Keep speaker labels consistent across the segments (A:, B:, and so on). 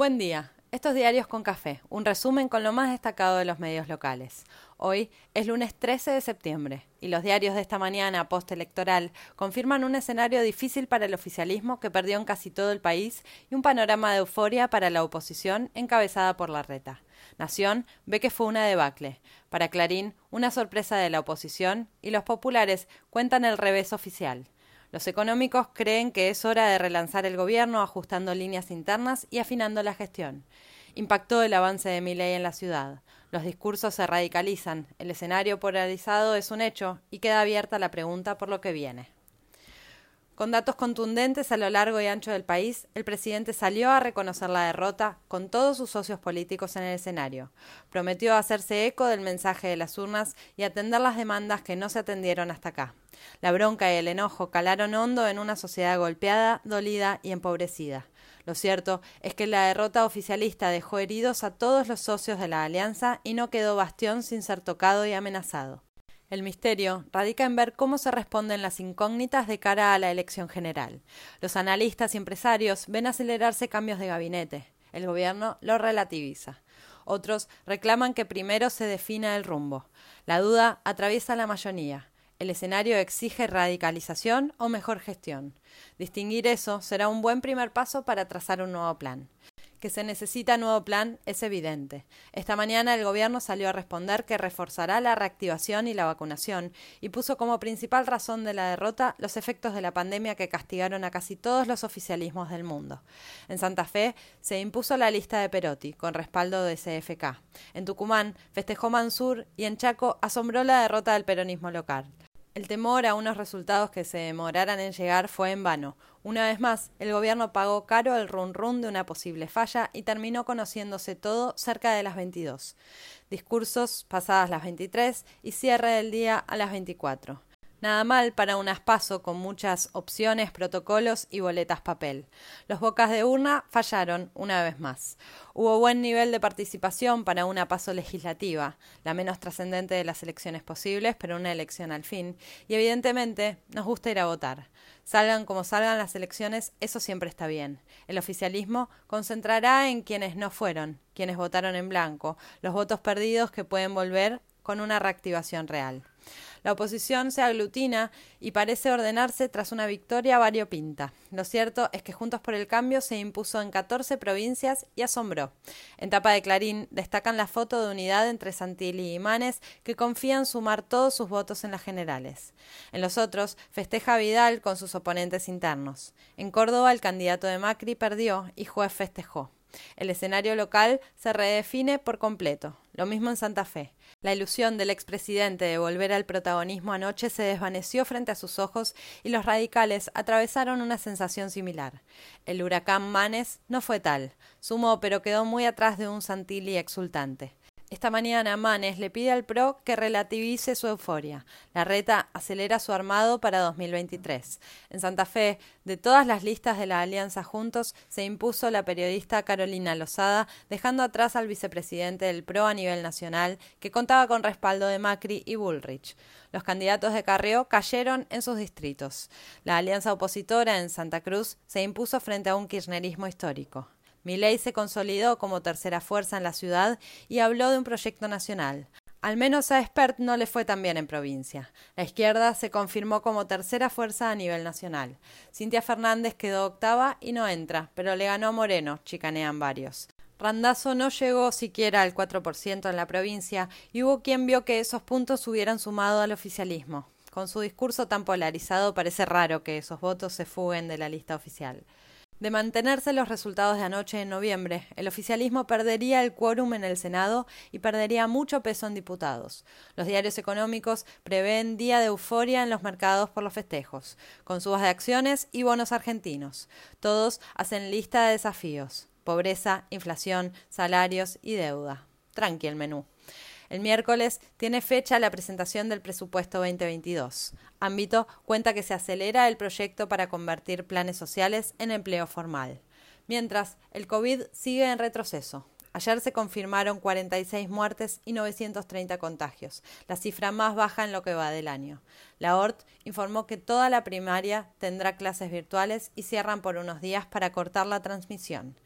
A: Buen día. Estos diarios con café, un resumen con lo más destacado de los medios locales. Hoy es lunes 13 de septiembre y los diarios de esta mañana postelectoral confirman un escenario difícil para el oficialismo que perdió en casi todo el país y un panorama de euforia para la oposición encabezada por la reta. Nación ve que fue una debacle. Para Clarín, una sorpresa de la oposición y los populares cuentan el revés oficial. Los económicos creen que es hora de relanzar el gobierno ajustando líneas internas y afinando la gestión. Impactó el avance de Milei en la ciudad. Los discursos se radicalizan, el escenario polarizado es un hecho y queda abierta la pregunta por lo que viene. Con datos contundentes a lo largo y ancho del país, el presidente salió a reconocer la derrota con todos sus socios políticos en el escenario. Prometió hacerse eco del mensaje de las urnas y atender las demandas que no se atendieron hasta acá. La bronca y el enojo calaron hondo en una sociedad golpeada, dolida y empobrecida. Lo cierto es que la derrota oficialista dejó heridos a todos los socios de la alianza y no quedó bastión sin ser tocado y amenazado. El misterio radica en ver cómo se responden las incógnitas de cara a la elección general. Los analistas y empresarios ven acelerarse cambios de gabinete. El gobierno lo relativiza. Otros reclaman que primero se defina el rumbo. La duda atraviesa la mayoría. El escenario exige radicalización o mejor gestión. Distinguir eso será un buen primer paso para trazar un nuevo plan. Que se necesita nuevo plan es evidente. Esta mañana el gobierno salió a responder que reforzará la reactivación y la vacunación y puso como principal razón de la derrota los efectos de la pandemia que castigaron a casi todos los oficialismos del mundo. En Santa Fe se impuso la lista de Perotti, con respaldo de CFK. En Tucumán festejó Mansur y en Chaco asombró la derrota del peronismo local. El temor a unos resultados que se demoraran en llegar fue en vano. Una vez más, el gobierno pagó caro el run run de una posible falla y terminó conociéndose todo cerca de las 22. Discursos pasadas las 23 y cierre del día a las 24. Nada mal para un aspaso con muchas opciones, protocolos y boletas papel. Los bocas de urna fallaron una vez más. Hubo buen nivel de participación para una paso legislativa, la menos trascendente de las elecciones posibles, pero una elección al fin, y evidentemente nos gusta ir a votar. Salgan como salgan las elecciones, eso siempre está bien. El oficialismo concentrará en quienes no fueron, quienes votaron en blanco, los votos perdidos que pueden volver con una reactivación real. La oposición se aglutina y parece ordenarse tras una victoria variopinta. Lo cierto es que Juntos por el Cambio se impuso en 14 provincias y asombró. En tapa de Clarín destacan la foto de unidad entre Santilli y Manes que confían sumar todos sus votos en las generales. En los otros festeja Vidal con sus oponentes internos. En Córdoba el candidato de Macri perdió y Juez festejó. El escenario local se redefine por completo. Lo mismo en Santa Fe. La ilusión del expresidente de volver al protagonismo anoche se desvaneció frente a sus ojos y los radicales atravesaron una sensación similar. El huracán Manes no fue tal. Sumó, pero quedó muy atrás de un Santilli exultante. Esta mañana Manes le pide al PRO que relativice su euforia. La reta acelera su armado para 2023. En Santa Fe, de todas las listas de la Alianza Juntos, se impuso la periodista Carolina Lozada, dejando atrás al vicepresidente del PRO a nivel nacional, que contaba con respaldo de Macri y Bullrich. Los candidatos de Carrió cayeron en sus distritos. La alianza opositora en Santa Cruz se impuso frente a un kirchnerismo histórico. Milei se consolidó como tercera fuerza en la ciudad y habló de un proyecto nacional. Al menos a Espert no le fue tan bien en provincia. La izquierda se confirmó como tercera fuerza a nivel nacional. Cintia Fernández quedó octava y no entra, pero le ganó a Moreno, chicanean varios. Randazo no llegó siquiera al 4% en la provincia y hubo quien vio que esos puntos hubieran sumado al oficialismo. Con su discurso tan polarizado parece raro que esos votos se fuguen de la lista oficial. De mantenerse los resultados de anoche en noviembre, el oficialismo perdería el quórum en el Senado y perdería mucho peso en diputados. Los diarios económicos prevén día de euforia en los mercados por los festejos, con subas de acciones y bonos argentinos. Todos hacen lista de desafíos: pobreza, inflación, salarios y deuda. Tranqui el menú. El miércoles tiene fecha la presentación del presupuesto 2022. Ámbito cuenta que se acelera el proyecto para convertir planes sociales en empleo formal. Mientras, el COVID sigue en retroceso. Ayer se confirmaron 46 muertes y 930 contagios, la cifra más baja en lo que va del año. La ORT informó que toda la primaria tendrá clases virtuales y cierran por unos días para cortar la transmisión.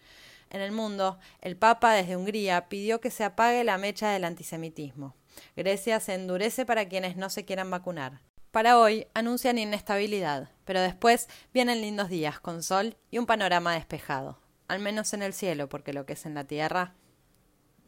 A: En el mundo, el Papa desde Hungría pidió que se apague la mecha del antisemitismo. Grecia se endurece para quienes no se quieran vacunar. Para hoy anuncian inestabilidad, pero después vienen lindos días con sol y un panorama despejado. Al menos en el cielo, porque lo que es en la tierra